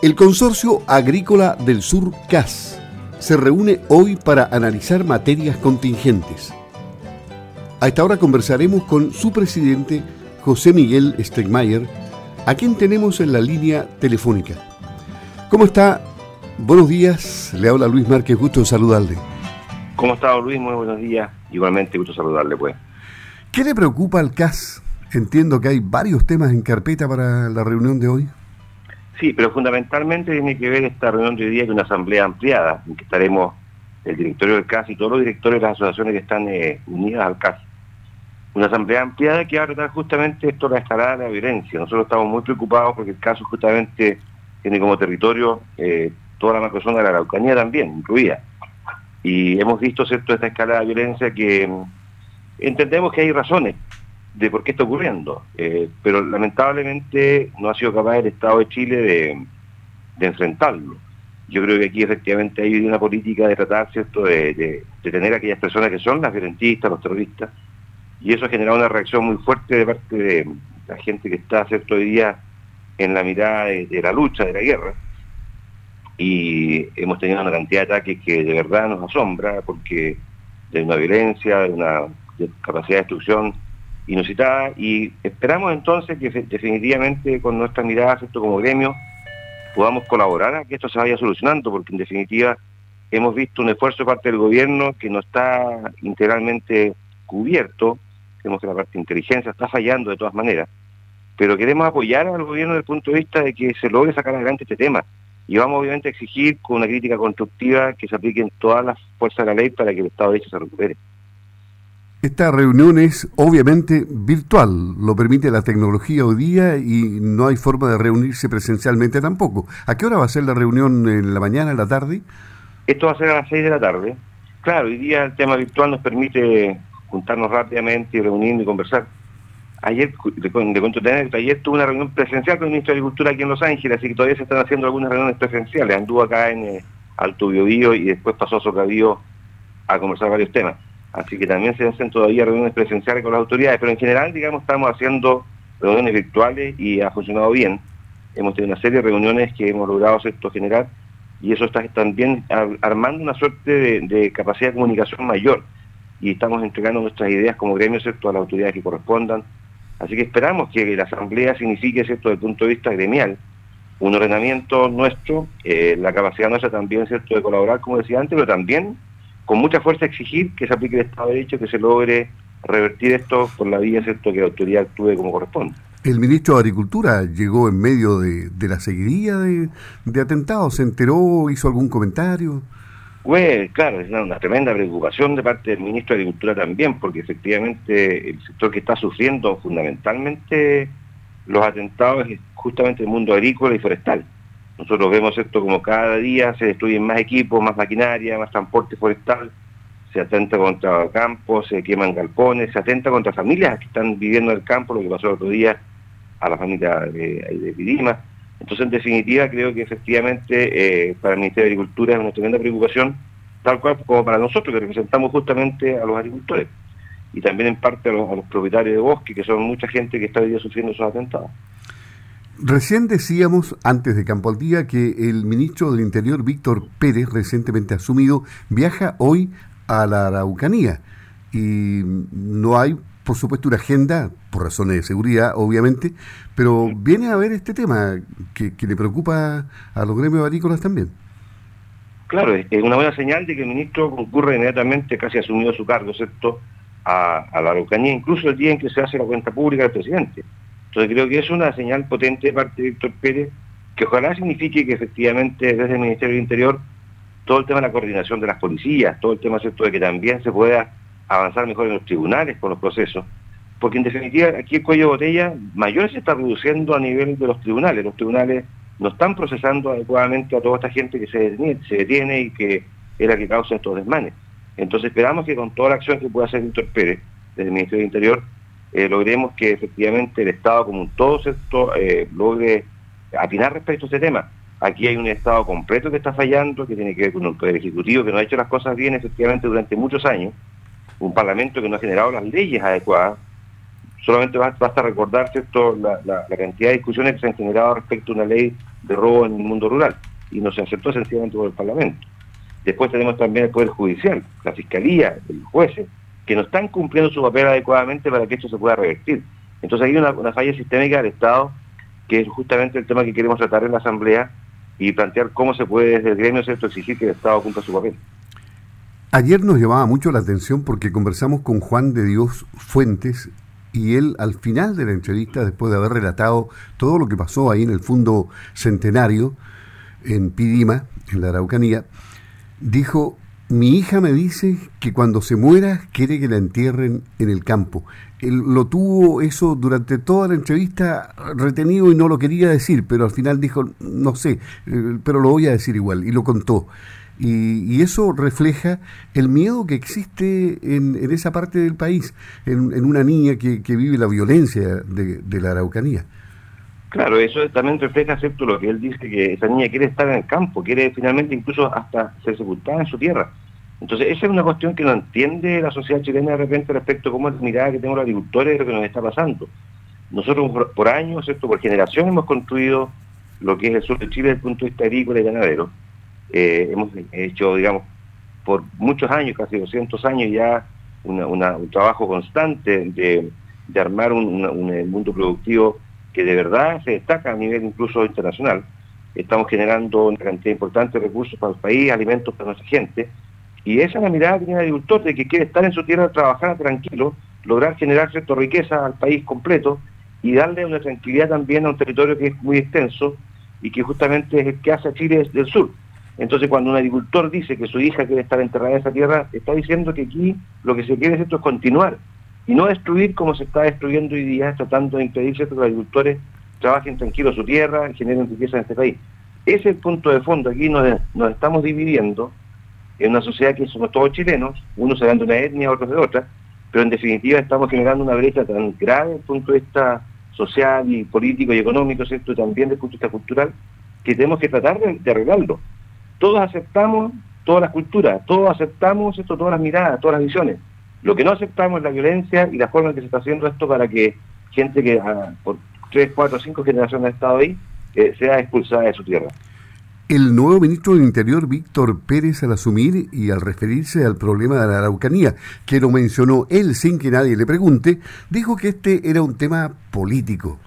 El Consorcio Agrícola del Sur CAS se reúne hoy para analizar materias contingentes. A esta hora conversaremos con su presidente, José Miguel Stegmayer, a quien tenemos en la línea telefónica. ¿Cómo está? Buenos días, le habla Luis Márquez, gusto saludarle. ¿Cómo está Luis? Muy buenos días. Igualmente gusto saludarle, pues. ¿Qué le preocupa al CAS? Entiendo que hay varios temas en carpeta para la reunión de hoy. Sí, pero fundamentalmente tiene que ver esta reunión de hoy día con una asamblea ampliada, en que estaremos el directorio del CAS y todos los directores de las asociaciones que están eh, unidas al CAS. Una asamblea ampliada que va a tratar justamente esto, la escalada de la violencia. Nosotros estamos muy preocupados porque el caso justamente tiene como territorio eh, toda la macrozona de la Araucanía también, incluida. Y hemos visto, ¿cierto?, esta escalada de violencia que mm, entendemos que hay razones de por qué está ocurriendo, eh, pero lamentablemente no ha sido capaz el Estado de Chile de, enfrentarlo. Yo creo que aquí efectivamente hay una política de tratar, ¿cierto?, de, tener a aquellas personas que son las violentistas, los terroristas, y eso ha generado una reacción muy fuerte de parte de la gente que está, ¿cierto?, hoy día en la mirada de, la lucha, de la guerra, y hemos tenido una cantidad de ataques que de verdad nos asombra, porque de una violencia, de una capacidad de destrucción inusitada y esperamos entonces que definitivamente con nuestra mirada como gremio podamos colaborar a que esto se vaya solucionando, porque en definitiva hemos visto un esfuerzo de parte del gobierno que no está integralmente cubierto, vemos que la parte de inteligencia está fallando de todas maneras, pero queremos apoyar al gobierno desde el punto de vista de que se logre sacar adelante este tema. Y vamos obviamente a exigir con una crítica constructiva que se apliquen todas las fuerzas de la ley para que el Estado de Derecho se recupere. Esta reunión es obviamente virtual, lo permite la tecnología hoy día y no hay forma de reunirse presencialmente tampoco. ¿A qué hora va a ser la reunión? ¿En la mañana, en la tarde? Esto va a ser a las 6 de la tarde. Claro, hoy día el tema virtual nos permite juntarnos rápidamente y reunirnos y conversar. Ayer, de cuento ayer tuve una reunión presencial con el ministro de Agricultura aquí en Los Ángeles, así que todavía se están haciendo algunas reuniones presenciales. Anduvo acá en eh, Alto Biobío y después pasó a Socavío a conversar varios temas. Así que también se hacen todavía reuniones presenciales con las autoridades, pero en general, digamos, estamos haciendo reuniones virtuales y ha funcionado bien. Hemos tenido una serie de reuniones que hemos logrado esto generar y eso está también armando una suerte de, capacidad de comunicación mayor y estamos entregando nuestras ideas como gremio ¿cierto? a las autoridades que correspondan. Así que esperamos que la asamblea signifique, ¿cierto? desde el punto de vista gremial, un ordenamiento nuestro, eh, la capacidad nuestra también, ¿cierto?, de colaborar, como decía antes, pero también con mucha fuerza exigir que se aplique el Estado de Derecho, que se logre revertir esto por la vía, ¿cierto?, que la autoridad actúe como corresponde. El ministro de Agricultura llegó en medio de, la seguidilla de, atentados, ¿se enteró, hizo algún comentario? Pues claro, es una, tremenda preocupación de parte del ministro de Agricultura también, porque efectivamente el sector que está sufriendo fundamentalmente los atentados es justamente el mundo agrícola y forestal. Nosotros vemos esto como cada día se destruyen más equipos, más maquinaria, más transporte forestal, se atenta contra campos, se queman galpones, se atenta contra familias que están viviendo en el campo, lo que pasó el otro día a la familia de, de Entonces, en definitiva, creo que efectivamente eh, para el Ministerio de Agricultura es una tremenda preocupación, tal cual como para nosotros, que representamos justamente a los agricultores y también en parte a los, a los propietarios de bosque, que son mucha gente que está hoy día sufriendo esos atentados. Recién decíamos, antes de Campo al Día, que el ministro del Interior, Víctor Pérez, recientemente asumido, viaja hoy a la Araucanía. Y no hay, por supuesto, una agenda, por razones de seguridad, obviamente, pero viene a ver este tema que, le preocupa a los gremios agrícolas también. Claro, es una buena señal de que el ministro concurre inmediatamente, casi asumido su cargo, ¿cierto?, a, a la Araucanía, incluso el día en que se hace la cuenta pública del presidente. Entonces creo que es una señal potente de parte de Víctor Pérez, que ojalá signifique que efectivamente desde el Ministerio del Interior todo el tema de la coordinación de las policías, todo el tema ¿cierto? de que también se pueda avanzar mejor en los tribunales con los procesos, porque en definitiva aquí el cuello de botella mayor se está reduciendo a nivel de los tribunales, los tribunales no están procesando adecuadamente a toda esta gente que se detiene, se detiene y que es la que causa estos desmanes. Entonces esperamos que con toda la acción que pueda hacer Víctor Pérez desde el Ministerio del Interior eh, logremos que efectivamente el Estado como un todo esto eh, logre atinar respecto a este tema. Aquí hay un Estado completo que está fallando, que tiene que ver con un Poder Ejecutivo que no ha hecho las cosas bien efectivamente durante muchos años, un Parlamento que no ha generado las leyes adecuadas, solamente basta recordar ¿cierto? La, cantidad de discusiones que se han generado respecto a una ley de robo en el mundo rural y no se aceptó sencillamente por el Parlamento. Después tenemos también el Poder Judicial, la Fiscalía, los jueces, que no están cumpliendo su papel adecuadamente para que esto se pueda revertir. Entonces hay una, falla sistémica del Estado, que es justamente el tema que queremos tratar en la Asamblea y plantear cómo se puede desde el gremio ¿cierto? exigir que el Estado cumpla su papel. Ayer nos llamaba mucho la atención porque conversamos con Juan de Dios Fuentes y él al final de la entrevista, después de haber relatado todo lo que pasó ahí en el Fondo Centenario, en Pidima, en la Araucanía, dijo, mi hija me dice que cuando se muera quiere que la entierren en el campo. Lo tuvo eso durante toda la entrevista retenido y no lo quería decir, pero al final dijo, no sé, eh, pero lo voy a decir igual, y lo contó. Y, eso refleja el miedo que existe en, esa parte del país, en, una niña que, vive la violencia de, la Araucanía. Claro, eso también refleja, ¿cierto?, lo que él dice, que esa niña quiere estar en el campo, quiere finalmente incluso hasta ser sepultada en su tierra. Entonces, esa es una cuestión que no entiende la sociedad chilena de repente respecto a cómo es mirada que tengo los agricultores de lo que nos está pasando. Nosotros por, años, ¿cierto?, por generación hemos construido lo que es el sur de Chile desde el punto de vista agrícola y ganadero eh, hemos hecho, digamos, por muchos años, casi 200 años ya, un trabajo constante de, armar un, mundo productivo que de verdad se destaca a nivel incluso internacional. Estamos generando una cantidad importante de recursos para el país, alimentos para nuestra gente. Y esa es la mirada que tiene el agricultor, de que quiere estar en su tierra, trabajar tranquilo, lograr generar cierta riqueza al país completo y darle una tranquilidad también a un territorio que es muy extenso y que justamente es el que hace a Chile del sur. Entonces, cuando un agricultor dice que su hija quiere estar enterrada en esa tierra, está diciendo que aquí lo que se quiere es esto es continuar y no destruir como se está destruyendo hoy día, tratando de impedir que los agricultores trabajen tranquilos su tierra generen riqueza en este país. Ese es el punto de fondo. Aquí nos, estamos dividiendo en una sociedad que somos todos chilenos, unos serán de una etnia, otros de otra, pero en definitiva estamos generando una brecha tan grave desde el punto de vista social y político y económico, ¿cierto? Y también desde el punto de vista cultural, que tenemos que tratar de arreglarlo todos aceptamos todas las culturas, todos aceptamos esto, todas las miradas, todas las visiones. Lo que no aceptamos es la violencia y la forma en que se está haciendo esto para que gente que ah, por tres, cuatro, cinco generaciones ha estado ahí eh, sea expulsada de su tierra. El nuevo ministro del Interior, Víctor Pérez, al asumir y al referirse al problema de la Araucanía, que lo mencionó él sin que nadie le pregunte, dijo que este era un tema político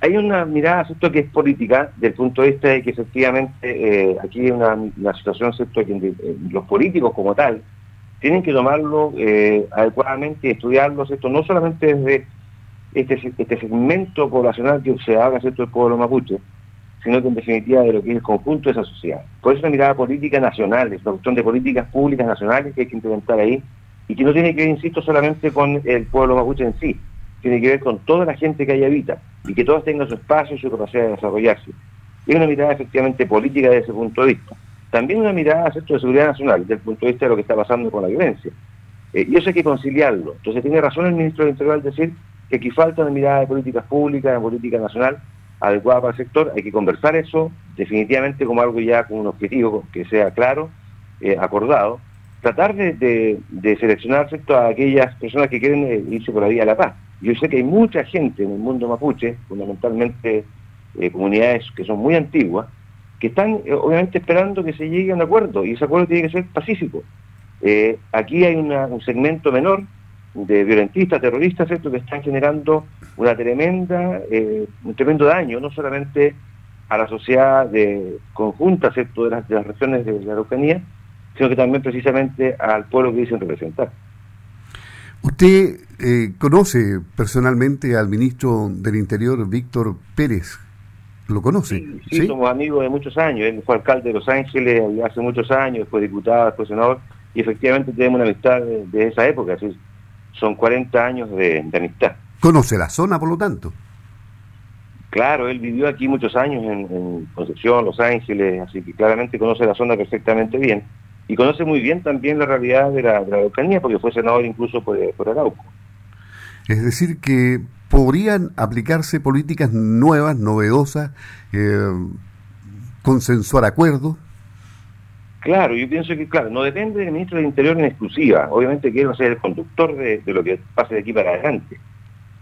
hay una mirada ¿cierto? que es política, del punto de vista de que efectivamente eh, aquí hay una, situación ¿cierto? que los políticos como tal tienen que tomarlo eh, adecuadamente estudiarlo, ¿cierto? no solamente desde este, este segmento poblacional que se haga ¿cierto? del pueblo mapuche, sino que en definitiva de lo que es el conjunto de esa sociedad. Por eso una mirada política nacional, es una cuestión de políticas públicas nacionales que hay que implementar ahí y que no tiene que ver, insisto, solamente con el pueblo mapuche en sí, tiene que ver con toda la gente que ahí habita y que todos tengan su espacio y su capacidad de desarrollarse. Es una mirada efectivamente política desde ese punto de vista. También una mirada de seguridad nacional desde el punto de vista de lo que está pasando con la violencia. Eh, y eso hay que conciliarlo. Entonces tiene razón el ministro del Interior al decir que aquí falta una mirada de políticas públicas, de política nacional adecuada para el sector. Hay que conversar eso definitivamente como algo ya con un objetivo que sea claro, eh, acordado. Tratar de, seleccionar a aquellas personas que quieren eh, irse por la vía de la paz yo sé que hay mucha gente en el mundo mapuche, fundamentalmente eh, comunidades que son muy antiguas, que están eh, obviamente esperando que se llegue a un acuerdo y ese acuerdo tiene que ser pacífico. Eh, aquí hay un segmento menor de violentistas, terroristas, ¿cierto? que están generando una tremenda, un tremendo daño, no solamente a la sociedad conjunta ¿cierto? De las regiones de la Araucanía, sino que también precisamente al pueblo que dicen representar. Usted eh, conoce personalmente al ministro del Interior, Víctor Pérez. ¿Lo conoce? Sí, somos amigos de muchos años. Él fue alcalde de Los Ángeles hace muchos años, fue diputado, después senador, y efectivamente tenemos una amistad de, esa época. Así, son 40 años de, amistad. ¿Conoce la zona, por lo tanto? Claro, él vivió aquí muchos años en, en Concepción, Los Ángeles, así que claramente conoce la zona perfectamente bien y conoce muy bien también la realidad de la, de porque fue senador incluso por, por Arauco. Es decir, que podrían aplicarse políticas nuevas, novedosas, eh, consensuar acuerdos. Claro, yo pienso que, claro, no depende del ministro del Interior en exclusiva. Obviamente que él va a ser el conductor de, lo que pase de aquí para adelante.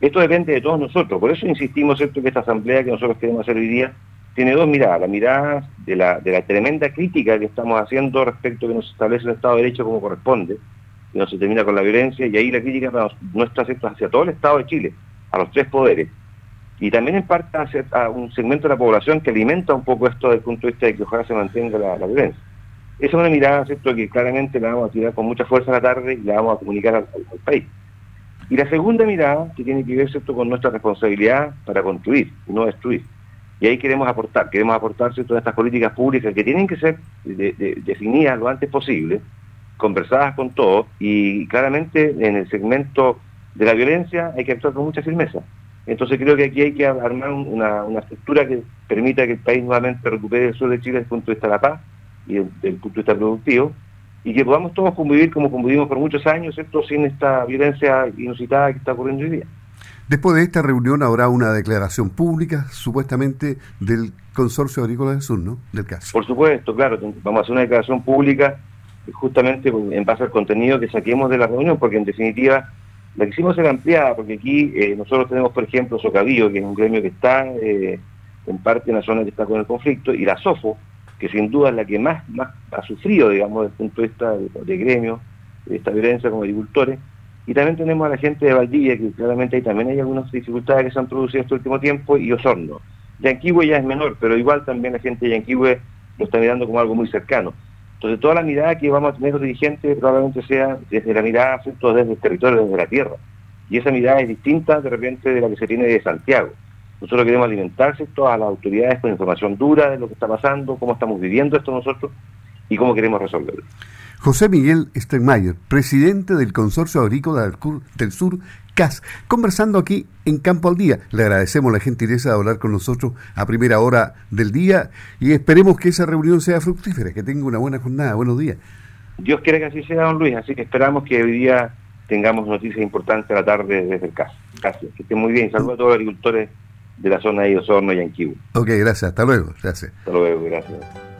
Esto depende de todos nosotros. Por eso insistimos, ¿cierto?, que esta asamblea que nosotros queremos hacer hoy día tiene dos miradas. La mirada de la, de la tremenda crítica que estamos haciendo respecto a que nos establece el Estado de Derecho como corresponde, y no se termina con la violencia, y ahí la crítica nuestra hacia todo el Estado de Chile, a los tres poderes. Y también en parte hacia a un segmento de la población que alimenta un poco esto desde el punto de vista de que ojalá se mantenga la, violencia. Esa es una mirada, ¿cierto?, que claramente la vamos a tirar con mucha fuerza a la tarde y la vamos a comunicar al, país. Y la segunda mirada, que tiene que ver, ¿cierto?, con nuestra responsabilidad para construir y no destruir. Y ahí queremos aportar, queremos aportar ¿cierto? estas políticas públicas que tienen que ser definidas lo antes posible, conversadas con todos y claramente en el segmento de la violencia hay que actuar con mucha firmeza. Entonces creo que aquí hay que armar una, estructura que permita que el país nuevamente recupere el sur de Chile desde el punto de vista de la paz y desde el punto de vista productivo y que podamos todos convivir como convivimos por muchos años, ¿cierto? sin esta violencia inusitada que está ocurriendo hoy día. Después de esta reunión habrá una declaración pública, supuestamente, del Consorcio Agrícola del Sur, ¿no? Del caso. Por supuesto, claro, vamos a hacer una declaración pública justamente en base al contenido que saquemos de la reunión, porque en definitiva la quisimos ser ampliada, porque aquí eh, nosotros tenemos, por ejemplo, Socavío, que es un gremio que está eh, en parte en la zona que está con el conflicto, y la SOFO, que sin duda es la que más, más ha sufrido, digamos, desde el punto de vista de, gremio, de esta violencia como agricultores. Y también tenemos a la gente de Valdivia, que claramente ahí también hay algunas dificultades que se han producido este último tiempo, y Osorno. Yanquihue ya es menor, pero igual también la gente de Yanquihue lo está mirando como algo muy cercano. Entonces toda la mirada que vamos a tener los dirigentes probablemente sea desde la mirada desde el territorio, desde la tierra. Y esa mirada es distinta de repente de la que se tiene de Santiago. Nosotros queremos alimentarse todas las autoridades con información dura de lo que está pasando, cómo estamos viviendo esto nosotros y cómo queremos resolverlo. José Miguel Steinmeier, presidente del Consorcio Agrícola del Sur, CAS, conversando aquí en Campo al Día. Le agradecemos la gentileza de hablar con nosotros a primera hora del día y esperemos que esa reunión sea fructífera, que tenga una buena jornada. Buenos días. Dios quiere que así sea, don Luis, así que esperamos que hoy día tengamos noticias importantes a la tarde desde el CAS. Gracias, que estén muy bien. Saludos a todos los agricultores de la zona de Osorno y Anquibu. Ok, gracias. Hasta luego. Gracias. Hasta luego, gracias.